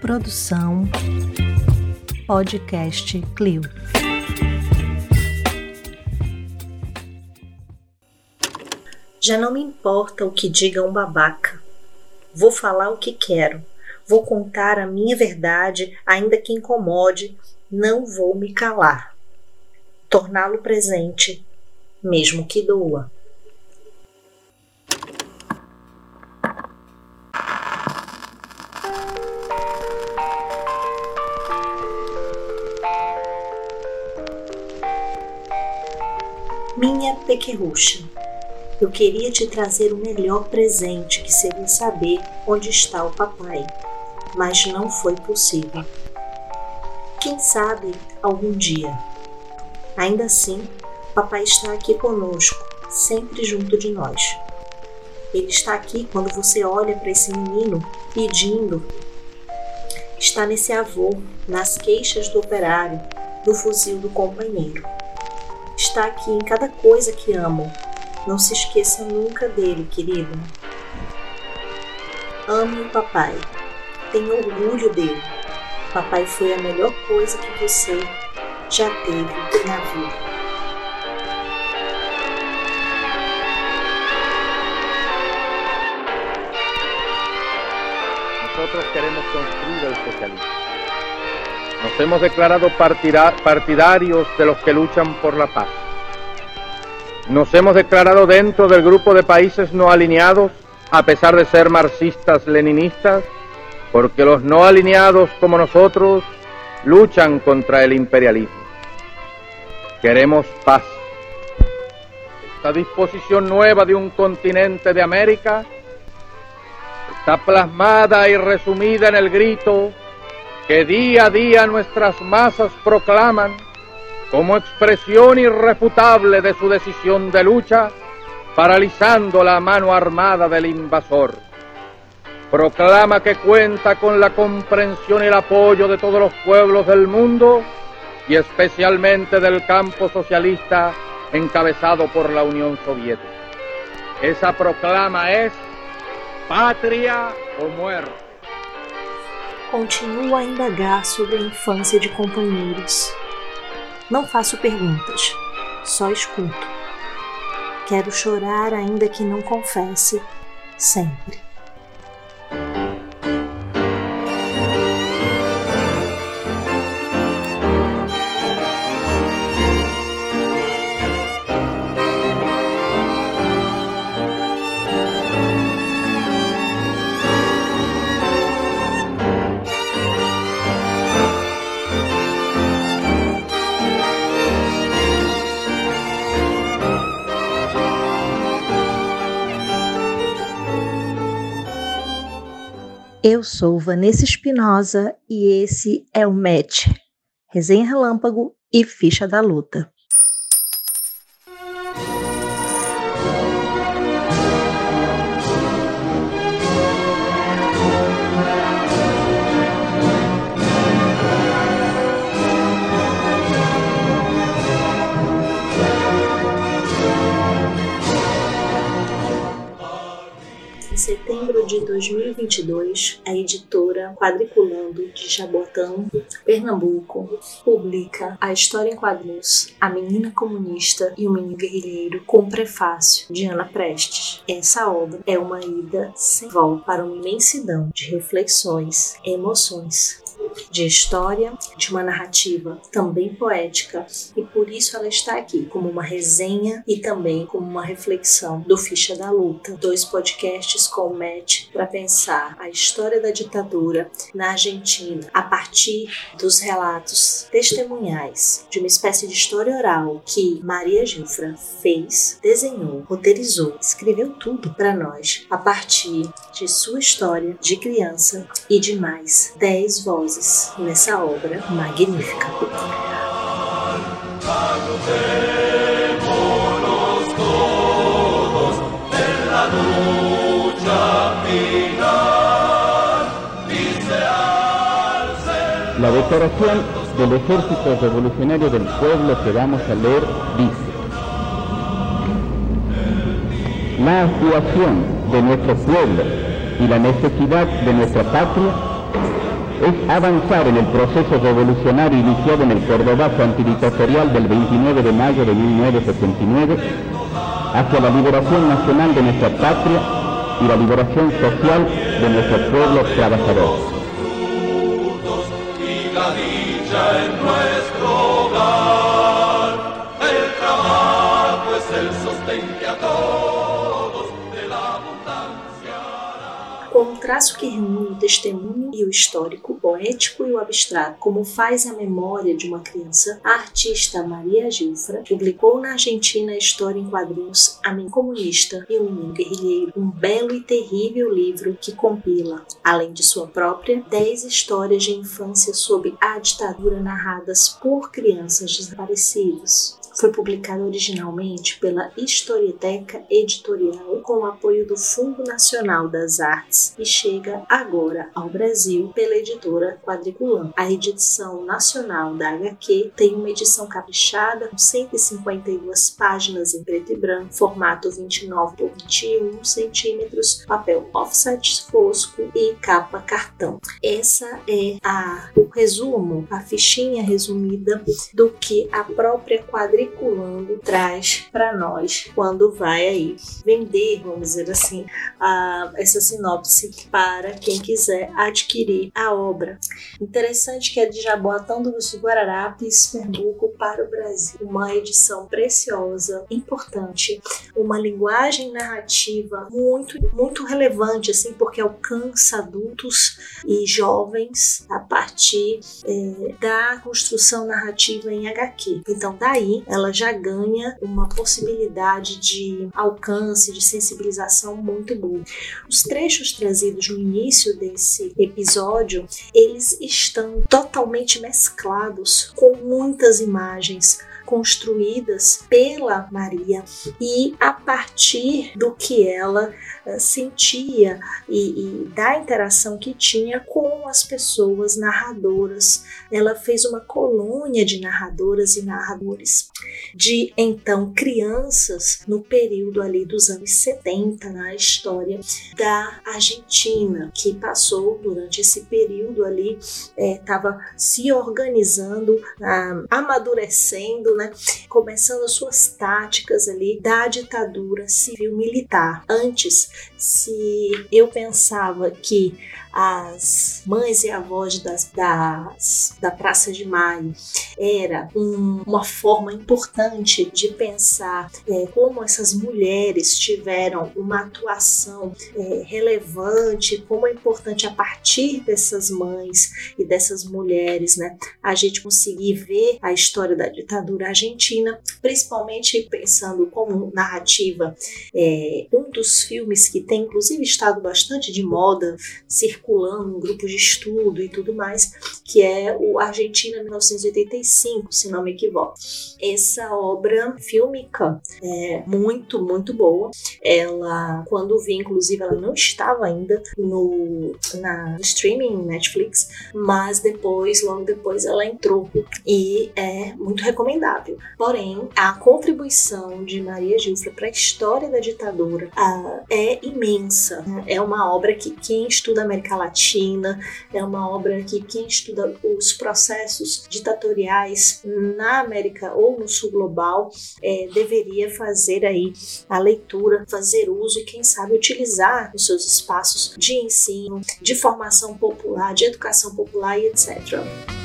Produção Podcast Clio. Já não me importa o que diga um babaca. Vou falar o que quero. Vou contar a minha verdade, ainda que incomode, não vou me calar. Torná-lo presente, mesmo que doa. Pequerrucha, eu queria te trazer o melhor presente que seria saber onde está o papai, mas não foi possível. Quem sabe algum dia. Ainda assim, papai está aqui conosco, sempre junto de nós. Ele está aqui quando você olha para esse menino pedindo. Está nesse avô, nas queixas do operário, no fuzil do companheiro está aqui em cada coisa que amo. Não se esqueça nunca dele, querido. Ame o papai. Tenha orgulho dele. Papai foi a melhor coisa que você já teve na vida. Nosotros queremos construir el socialismo. Nos hemos declarado partidarios de los que luchan por la paz. Nos hemos declarado dentro del grupo de países no alineados, a pesar de ser marxistas-leninistas, porque los no alineados como nosotros luchan contra el imperialismo. Queremos paz. Esta disposición nueva de un continente de América está plasmada y resumida en el grito que día a día nuestras masas proclaman como expresión irrefutable de su decisión de lucha, paralizando la mano armada del invasor. Proclama que cuenta con la comprensión y el apoyo de todos los pueblos del mundo y especialmente del campo socialista encabezado por la Unión Soviética. Esa proclama es patria o muerte. Continuo a indagar sobre a infância de companheiros. Não faço perguntas, só escuto. Quero chorar ainda que não confesse, sempre. Eu sou Vanessa Espinosa e esse é o Match, Resenha Relâmpago e Ficha da Luta. De 2022, a editora Quadriculando de Jabotão, Pernambuco, publica a história em quadrinhos A Menina Comunista e o Menino Guerrilheiro com prefácio de Ana Prestes. Essa obra é uma ida sem volta para uma imensidão de reflexões, emoções, de história, de uma narrativa também poética, e por isso ela está aqui como uma resenha e também como uma reflexão do Ficha da Luta, dois podcasts com o Matt para pensar a história da ditadura na Argentina a partir dos relatos testemunhais de uma espécie de história oral que Maria Gilfra fez, desenhou, roteirizou, escreveu tudo para nós a partir de sua história de criança e de mais dez vozes vozes nessa obra magnífica. La declaración del Ejército Revolucionario del Pueblo que vamos a leer dice, la actuación de nuestro pueblo y la necesidad de nuestra patria es avanzar en el proceso revolucionario iniciado en el Cordobazo antidictatorial del 29 de mayo de 1979 hacia la liberación nacional de nuestra patria y la liberación social de nuestro pueblo trabajador. Traço que reúne o testemunho e o histórico, o poético e o abstrato, como faz a memória de uma criança, a artista Maria Gilfra publicou na Argentina a história em quadrinhos A Mim Comunista e o Menino Guerrilheiro, um belo e terrível livro que compila, além de sua própria, dez histórias de infância sob a ditadura narradas por crianças desaparecidas. Foi publicado originalmente pela Historieteca Editorial com o apoio do Fundo Nacional das Artes e chega agora ao Brasil pela editora Quadriculão. A edição nacional da HQ tem uma edição caprichada com 152 páginas em preto e branco, formato 29 por 21 centímetros, papel offset fosco e capa cartão. Essa é a, resumo, a fichinha resumida do que a própria Quadriculão especulando traz para nós quando vai aí vender, vamos dizer assim, a, essa sinopse para quem quiser adquirir a obra. Interessante que é de Jaboatão dos Guararapes, Pernambuco, para o Brasil. Uma edição preciosa, importante, uma linguagem narrativa muito, muito relevante, assim, porque alcança adultos e jovens a partir é, da construção narrativa em HQ. Então, daí ela já ganha uma possibilidade de alcance, de sensibilização muito boa. Os trechos trazidos no início desse episódio, eles estão totalmente mesclados com muitas imagens construídas pela Maria e a partir do que ela uh, sentia e, e, da interação que tinha com as pessoas narradoras. Ela fez uma colônia de narradoras e narradores, de então crianças no período ali dos anos 70 na história da Argentina, que passou durante esse período ali, estava é, se organizando, uh, amadurecendo né, começando as suas táticas ali da ditadura civil-militar. Antes, se eu pensava que as mães e avós das, das, da Praça de Maio. Era um, uma forma importante de pensar é, como essas mulheres tiveram uma atuação é, relevante, como é importante a partir dessas mães e dessas mulheres, né, a gente conseguir ver a história da ditadura argentina, principalmente pensando como narrativa, é, um dos filmes que tem inclusive estado bastante de moda, circulando circulando em grupos de estudo e tudo mais, que é o Argentina 1985, se não me equivoco. Essa obra fílmica é muito, muito boa. Ela, quando vi, inclusive, ela não estava ainda no, na, no streaming Netflix, mas depois, logo depois, ela entrou e é muito recomendável. Porém, a contribuição de Maria Gilfra para a história da ditadura uh, é imensa. É uma obra que quem estuda América Latina. É uma obra que quem estuda os processos ditatoriais na América ou no Sul global é, deveria fazer aí a leitura, fazer uso e quem sabe utilizar os seus espaços de ensino, de formação popular, de educação popular e etc.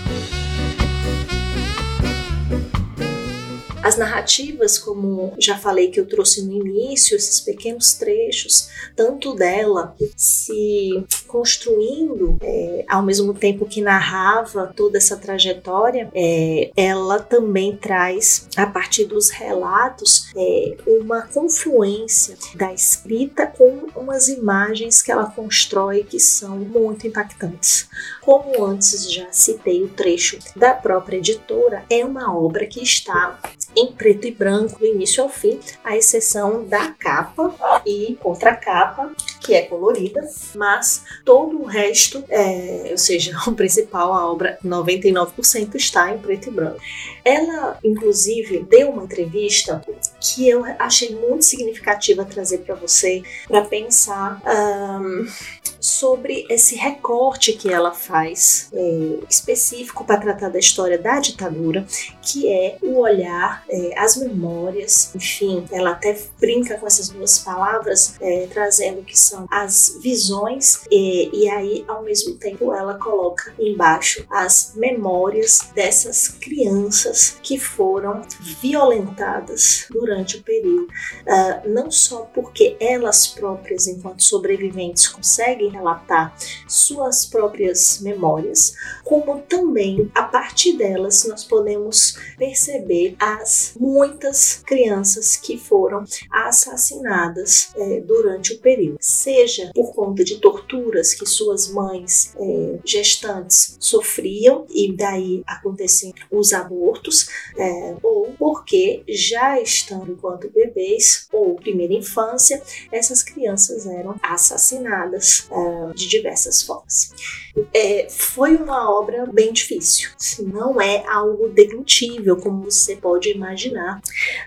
As narrativas, como já falei que eu trouxe no início, esses pequenos trechos, tanto dela se construindo é, ao mesmo tempo que narrava toda essa trajetória, é, ela também traz, a partir dos relatos, é, uma confluência da escrita com umas imagens que ela constrói que são muito impactantes. Como antes já citei o trecho da própria editora, é uma obra que está em preto e branco do início ao fim, à exceção da capa e contracapa, que é colorida, mas todo o resto, é, ou seja, o principal, a obra 99% está em preto e branco. Ela, inclusive, deu uma entrevista que eu achei muito significativa trazer para você, para pensar um, sobre esse recorte que ela faz é, específico para tratar da história da ditadura, que é o olhar, é, as memórias, enfim, ela até brinca com essas duas palavras, é, trazendo que são as visões, e, aí ao mesmo tempo ela coloca embaixo as memórias dessas crianças que foram violentadas durante o período, uh, não só porque elas próprias, enquanto sobreviventes, conseguem relatar suas próprias memórias, como também a partir delas nós podemos perceber as muitas crianças que foram assassinadas é, durante o período, seja por conta de torturas que suas mães é, gestantes sofriam e daí aconteciam os abortos, é, ou porque já estando enquanto bebês ou primeira infância, essas crianças eram assassinadas é, de diversas formas. É, foi uma obra bem difícil, não é algo deglutível, como você pode imaginar.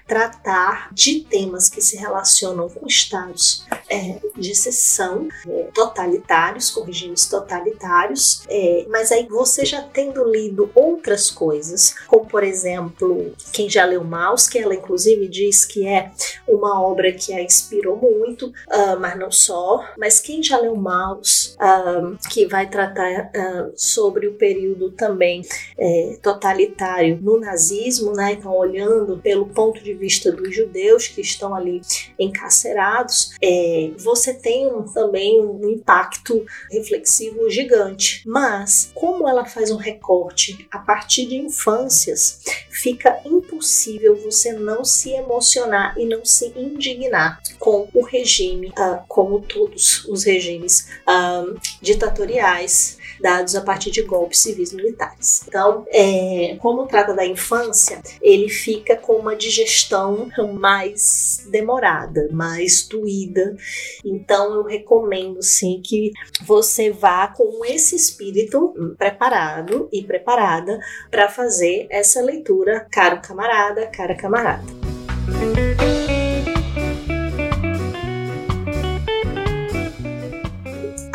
Tratar de temas que se relacionam com estados é, de exceção é, totalitários, com regimes totalitários, mas aí você já tendo lido outras coisas, como por exemplo, quem já leu Maus, que ela inclusive diz que é uma obra que a inspirou muito, uh, mas não só, mas quem já leu Maus, uh, que vai tratar uh, sobre o período também é, totalitário no nazismo, né? Então, olhando pelo ponto de vista dos judeus que estão ali encarcerados, é, você tem um, também um impacto reflexivo gigante. Mas, como ela faz um recorte a partir de infâncias, fica impossível você não se emocionar e não se indignar com o regime, uh, como todos os regimes uh, ditatoriais dados a partir de golpes civis militares. Então, é, como trata da infância, ele fica com uma digestão mais demorada, mais doída. Então, eu recomendo sim que você vá com esse espírito preparado e preparada para fazer essa leitura, caro camarada, cara camarada.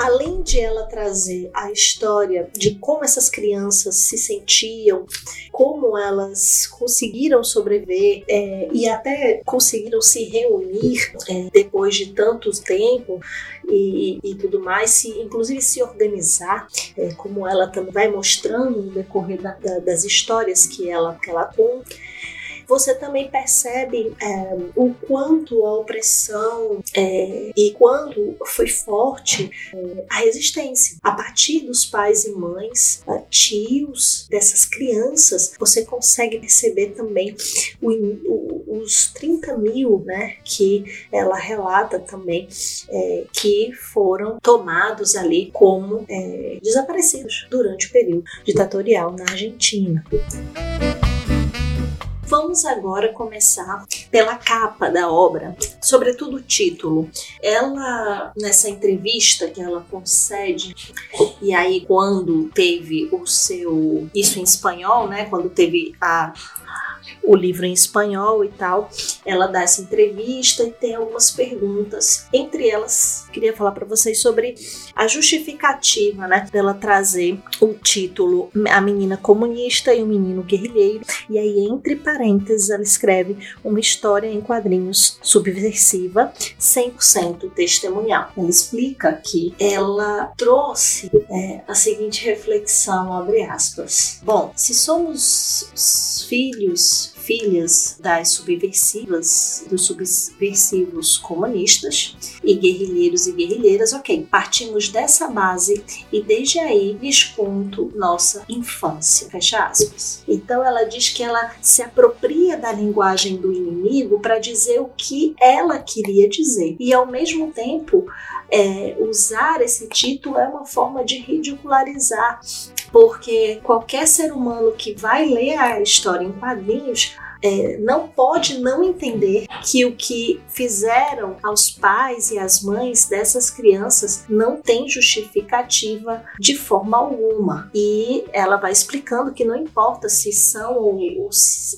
Além de ela trazer a história de como essas crianças se sentiam, como elas conseguiram sobreviver é, e até conseguiram se reunir é, depois de tanto tempo e, e, tudo mais, se, inclusive se organizar, é, como ela também vai mostrando no decorrer da, da, das histórias que ela, que ela conta você também percebe é, o quanto a opressão é, e quanto foi forte é, a resistência. A partir dos pais e mães, é, tios dessas crianças, você consegue perceber também o, o, os 30 mil né, que ela relata também é, que foram tomados ali como é, desaparecidos durante o período ditatorial na Argentina. Vamos agora começar pela capa da obra, sobretudo o título. Ela, nessa entrevista que ela concede, e aí quando teve o seu. Isso em espanhol, né? Quando teve a o livro em espanhol e tal. Ela dá essa entrevista e tem algumas perguntas. Entre elas, queria falar para vocês sobre a justificativa, né, dela trazer o título A Menina Comunista e o Menino Guerrilheiro. E aí, entre parênteses, ela escreve uma história em quadrinhos subversiva, 100% testemunhal. Ela explica que ela trouxe é, a seguinte reflexão, abre aspas. Bom, se somos filhos filhas das subversivas, dos subversivos comunistas e guerrilheiros e guerrilheiras, ok, partimos dessa base e desde aí desconto nossa infância, fecha aspas. Então ela diz que ela se apropria da linguagem do inimigo para dizer o que ela queria dizer e ao mesmo tempo é, usar esse título é uma forma de ridicularizar, porque qualquer ser humano que vai ler a história em quadrinhos é, não pode não entender que o que fizeram aos pais e às mães dessas crianças não tem justificativa de forma alguma. E ela vai explicando que não importa se são ou,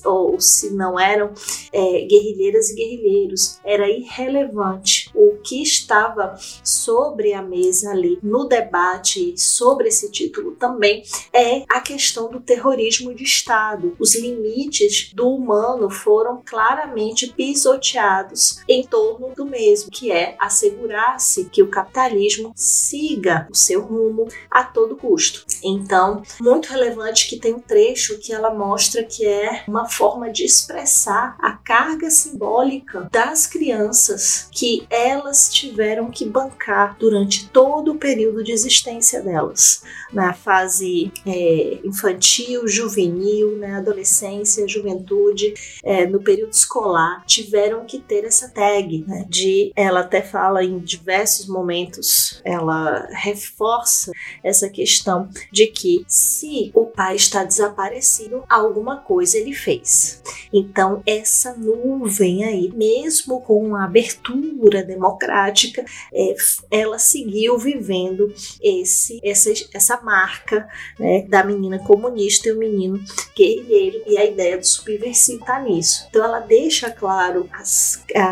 ou, se não eram é, guerrilheiras e guerrilheiros, era irrelevante. O que estava sobre a mesa ali no debate sobre esse título também é a questão do terrorismo de Estado. Os limites do humano foram claramente pisoteados em torno do mesmo, que é assegurar-se que o capitalismo siga o seu rumo a todo custo. Então, muito relevante que tem um trecho que ela mostra que é uma forma de expressar a carga simbólica das crianças que elas tiveram que bancar durante todo o período de existência delas, na fase é, infantil, juvenil, na né, adolescência, juventude, é, no período escolar, tiveram que ter essa tag né, de ela até fala em diversos momentos, ela reforça essa questão de que se o pai está desaparecido, alguma coisa ele fez. Então, essa nuvem aí, mesmo com a abertura democrática, é, ela seguiu vivendo esse, essa, essa marca né, da menina comunista e o menino guerrilheiro, e a ideia do subversivo está nisso. Então, ela deixa claro as, a,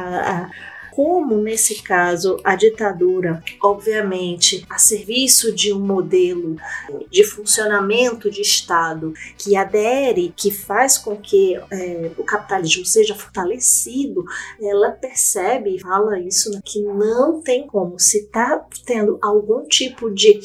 a como nesse caso a ditadura, obviamente, a serviço de um modelo de funcionamento de Estado que adere, que faz com que é, o capitalismo seja fortalecido, ela percebe, fala isso, né, que não tem como, se está tendo algum tipo de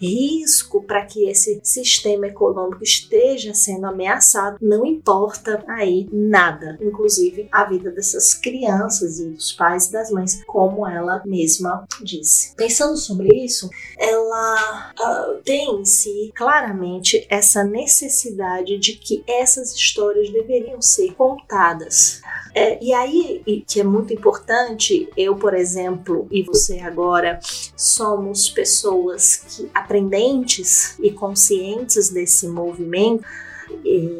risco para que esse sistema econômico esteja sendo ameaçado, não importa aí nada, inclusive a vida dessas crianças e dos pais das mães, como ela mesma disse. Pensando sobre isso, ela uh, tem em si claramente essa necessidade de que essas histórias deveriam ser contadas. É, e aí, e que é muito importante, eu, por exemplo, e você agora, somos pessoas que aprendentes e conscientes desse movimento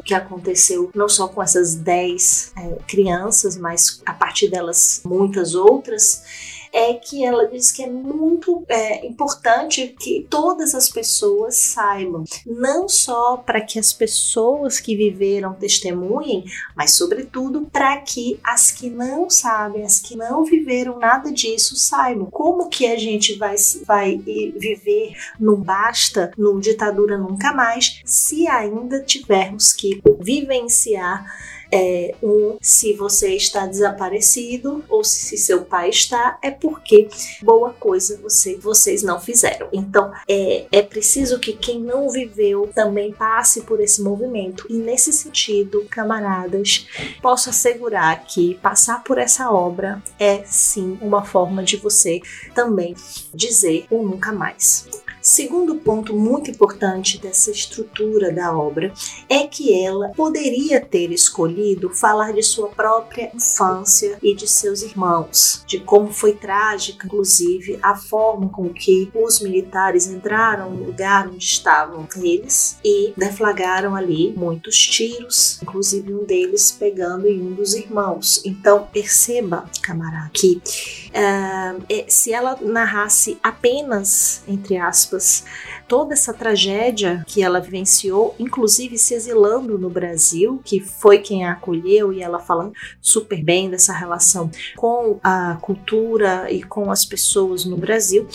que aconteceu não só com essas 10 é, crianças, mas a partir delas muitas outras é que ela diz que é muito é, importante que todas as pessoas saibam, não só para que as pessoas que viveram testemunhem, mas sobretudo para que as que não sabem, as que não viveram nada disso saibam. Como que a gente vai, vai viver num basta, num ditadura nunca mais, se ainda tivermos que vivenciar é, um, se você está desaparecido ou se seu pai está, é porque boa coisa você, vocês não fizeram. Então é, é preciso que quem não viveu também passe por esse movimento. E nesse sentido, camaradas, posso assegurar que passar por essa obra é sim uma forma de você também dizer o nunca mais. Segundo ponto muito importante dessa estrutura da obra é que ela poderia ter escolhido falar de sua própria infância e de seus irmãos, de como foi trágica, inclusive, a forma com que os militares entraram no lugar onde estavam eles e deflagraram ali muitos tiros, inclusive um deles pegando em um dos irmãos. Então, perceba, camarada, que uh, se ela narrasse apenas, entre aspas, aspas, toda essa tragédia que ela vivenciou, inclusive se exilando no Brasil, que foi quem a acolheu e ela fala super bem dessa relação com a cultura e com as pessoas no Brasil,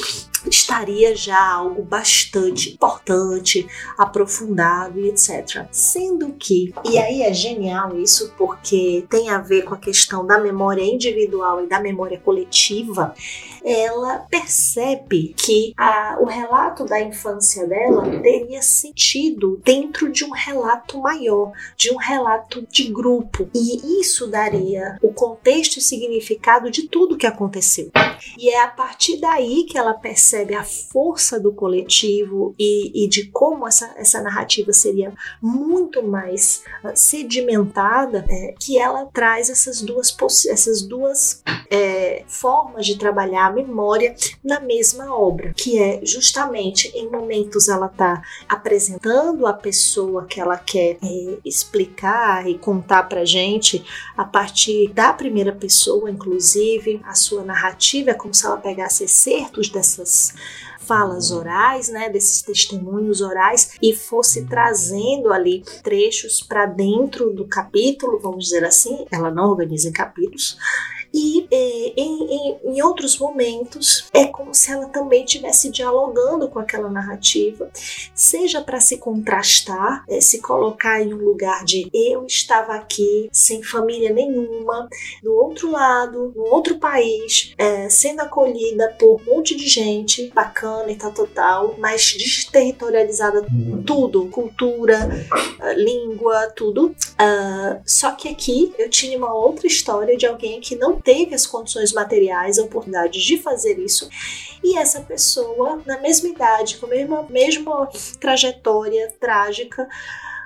estaria já algo bastante importante, aprofundado e etc. Sendo que, e aí é genial isso porque tem a ver com a questão da memória individual e da memória coletiva, ela percebe que a, o relato da infância dela teria sentido dentro de um relato maior, de um relato de grupo. E isso daria o contexto e significado de tudo que aconteceu. E é a partir daí que ela percebe a força do coletivo e, e de como essa, essa narrativa seria muito mais uh, sedimentada, é, que ela traz essas duas, essas duas é, formas de trabalhar a memória na mesma obra, que é justamente em momentos ela está apresentando a pessoa que ela quer é, explicar e contar para gente a partir da primeira pessoa, inclusive a sua narrativa é como se ela pegasse excertos dessas falas orais, né, desses testemunhos orais e fosse trazendo ali trechos para dentro do capítulo, vamos dizer assim, ela não organiza em capítulos, E é, em, em, em outros momentos é como se ela também estivesse dialogando com aquela narrativa, seja para se contrastar, é, se colocar em um lugar de eu estava aqui sem família nenhuma, do outro lado, no outro país, é, sendo acolhida por um monte de gente bacana e tal, total, mas desterritorializada tudo, cultura, língua, tudo. Uh, só que aqui eu tinha uma outra história de alguém que não teve as condições materiais, a oportunidade de fazer isso, e essa pessoa, na mesma idade, com a mesma, mesma trajetória trágica,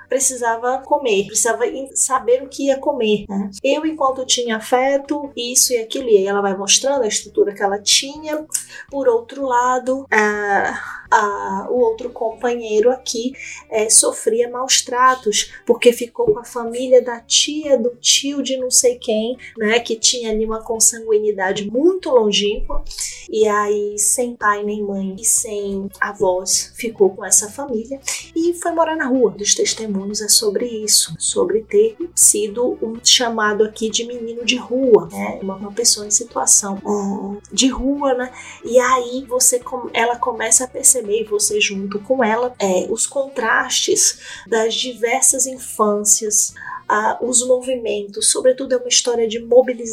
precisava comer, precisava saber o que ia comer. Né? Eu, enquanto tinha afeto, isso e aquilo, e aí ela vai mostrando a estrutura que ela tinha. Por outro lado, a, a, o outro companheiro aqui é, sofria maus tratos, porque ficou com a família da tia, do tio de não sei quem, né, que tinha ali uma consanguinidade muito longínqua, e aí sem pai nem mãe e sem avós ficou com essa família e foi morar na rua. Dos testemunhos é sobre isso, sobre ter sido um chamado aqui de menino de rua, né, uma, uma pessoa em situação uh, de rua, né, e aí você ela começa a perceber você junto com ela, é, os contrastes das diversas infâncias, uh, os movimentos, sobretudo é uma história de,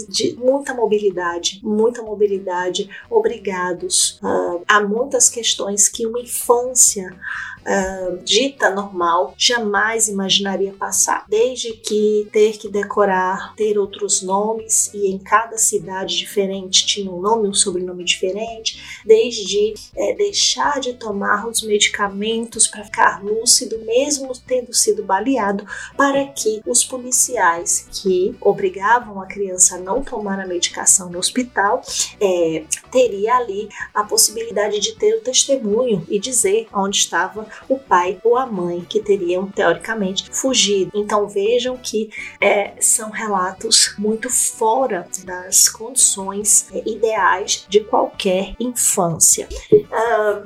de muita mobilidade, muita mobilidade, obrigados. Uh, há muitas questões que uma infância uh, dita normal jamais imaginaria passar. Desde que ter que decorar, ter outros nomes e em cada cidade diferente tinha um nome, um sobrenome diferente, desde é, deixar de tomar os medicamentos para ficar lúcido, mesmo tendo sido baleado, para que os policiais que obrigavam a criança a não tomar a medicação no hospital é, teria ali a possibilidade de ter o testemunho e dizer onde estava o pai ou a mãe que teriam, teoricamente, fugido. Então vejam que é, são relatos muito fora das condições é, ideais de qualquer infância. Uh,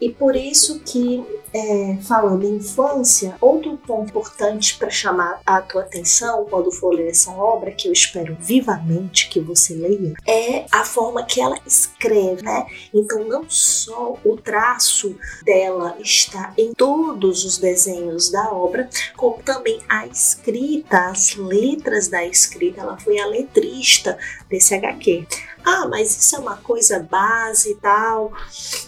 e por isso que é, falando em infância, outro ponto importante para chamar a tua atenção quando for ler essa obra, que eu espero vivamente que você leia, é a forma que ela escreve, né? Então, não só o traço dela está em todos os desenhos da obra, como também a escrita, as letras da escrita, ela foi a letrista desse HQ. Ah, mas isso é uma coisa base e tal.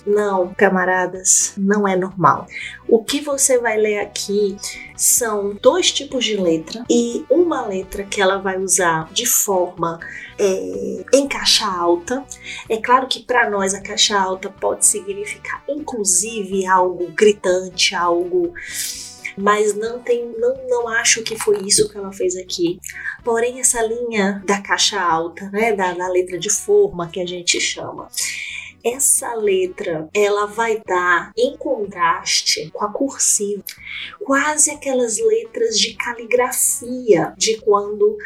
Não, camaradas, não é normal. O que você vai ler aqui são dois tipos de letra e uma letra que ela vai usar de forma é, em caixa alta. É claro que para nós a caixa alta pode significar inclusive algo gritante, algo mas não tem, não, não acho que foi isso que ela fez aqui. Porém, essa linha da caixa alta, né, da, da letra de forma que a gente chama, essa letra ela vai dar em contraste com a cursiva, quase aquelas letras de caligrafia de quando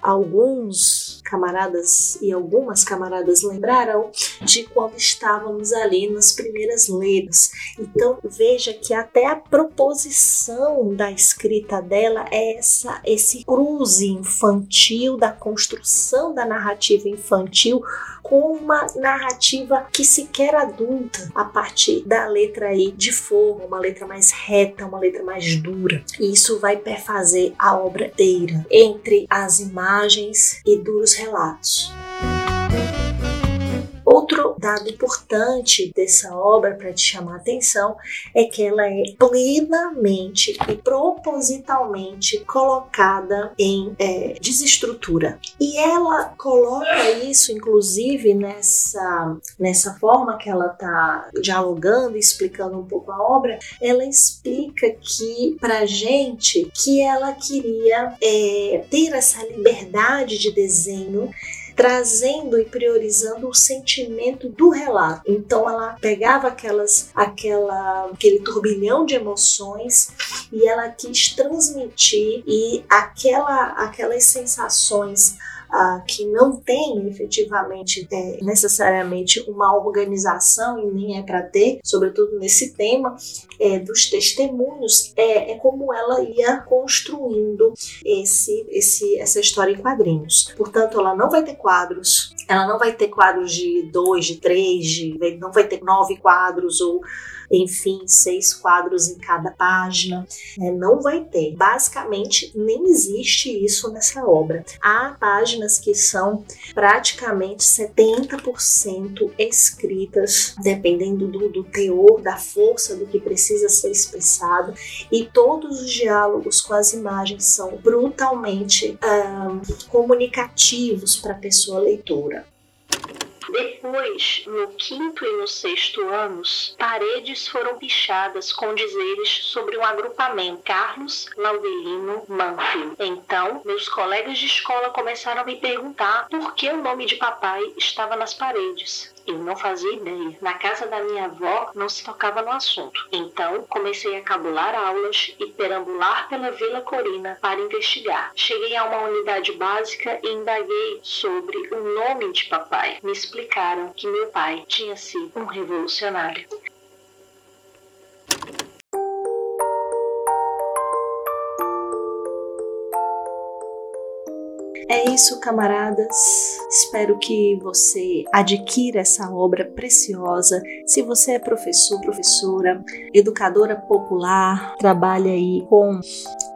alguns camaradas e algumas camaradas lembrarão de quando estávamos ali nas primeiras letras. Então veja que até a proposição da escrita dela é essa esse cruze infantil da construção da narrativa infantil com uma narrativa que sequer adulta a partir da letra aí de forma, uma letra mais reta, uma letra mais dura. E isso vai perfazer a obra inteira entre as imagens e duros relatos. Outro dado importante dessa obra para te chamar a atenção é que ela é plenamente e propositalmente colocada em é, desestrutura. E ela coloca isso, inclusive, nessa, nessa forma que ela está dialogando, explicando um pouco a obra, ela explica que para gente que ela queria é, ter essa liberdade de desenho trazendo e priorizando o sentimento do relato. Então ela pegava aquelas, aquela, aquele turbilhão de emoções e ela quis transmitir e aquela, aquelas sensações que não tem efetivamente é, necessariamente uma organização e nem é para ter, sobretudo nesse tema é, dos testemunhos, é, é como ela ia construindo esse, esse, essa história em quadrinhos. Portanto, ela não vai ter quadros, ela não vai ter quadros de dois, de três, de, não vai ter nove quadros ou enfim, seis quadros em cada página. É, não vai ter. Basicamente, nem existe isso nessa obra. Há páginas que são praticamente 70% escritas, dependendo do, do teor, da força do que precisa ser expressado, e todos os diálogos com as imagens são brutalmente comunicativos para a pessoa leitora. Depois, no quinto e no sexto anos, paredes foram pichadas com dizeres sobre um agrupamento Carlos Laudelino Manfield. Então, meus colegas de escola começaram a me perguntar por que o nome de papai estava nas paredes. Eu não fazia ideia. Na casa da minha avó não se tocava no assunto. Então comecei a cabular aulas e perambular pela Vila Corina para investigar. Cheguei a uma unidade básica e indaguei sobre o nome de papai. Me explicaram que meu pai tinha sido um revolucionário. Isso, camaradas. Espero que você adquira essa obra preciosa. Se você é professor, professora, educadora popular, trabalha aí com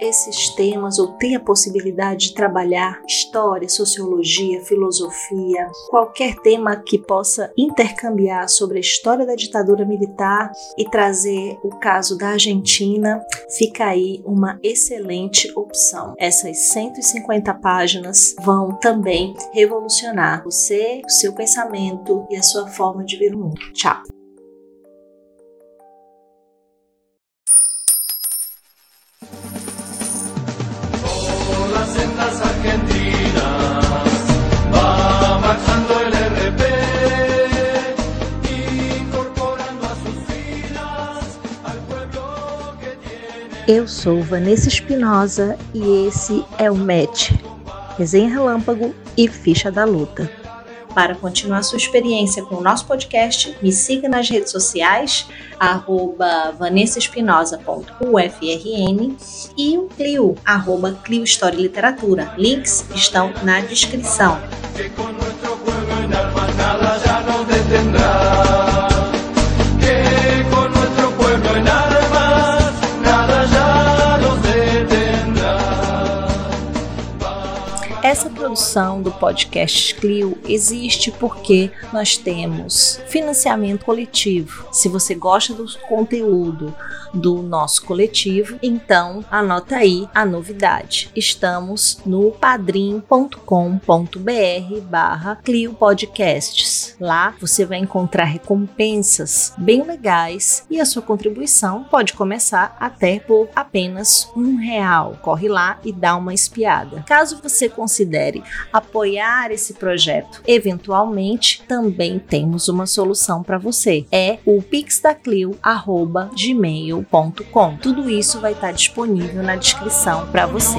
esses temas ou tem a possibilidade de trabalhar história, sociologia, filosofia, qualquer tema que possa intercambiar sobre a história da ditadura militar e trazer o caso da Argentina, fica aí uma excelente opção. Essas 150 páginas vão também revolucionar você, o seu pensamento e a sua forma de ver o mundo. Tchau! Eu sou Vanessa Espinosa e esse é o Match, resenha relâmpago e ficha da luta. Para continuar sua experiência com o nosso podcast, me siga nas redes sociais, arroba vanessaespinosa.ufrn e o Clio, arroba Clio História e Literatura. Links estão na descrição. Produção do podcast Clio existe porque nós temos financiamento coletivo. Se você gosta do conteúdo do nosso coletivo, então anota aí a novidade. Estamos no padrim.com.br barra Clio Podcasts. Lá você vai encontrar recompensas bem legais e a sua contribuição pode começar até por apenas um real. Corre lá e dá uma espiada. Caso você consiga considere apoiar esse projeto. Eventualmente, também temos uma solução para você. É o pixdaclio@gmail.com. Tudo isso vai estar disponível na descrição para você.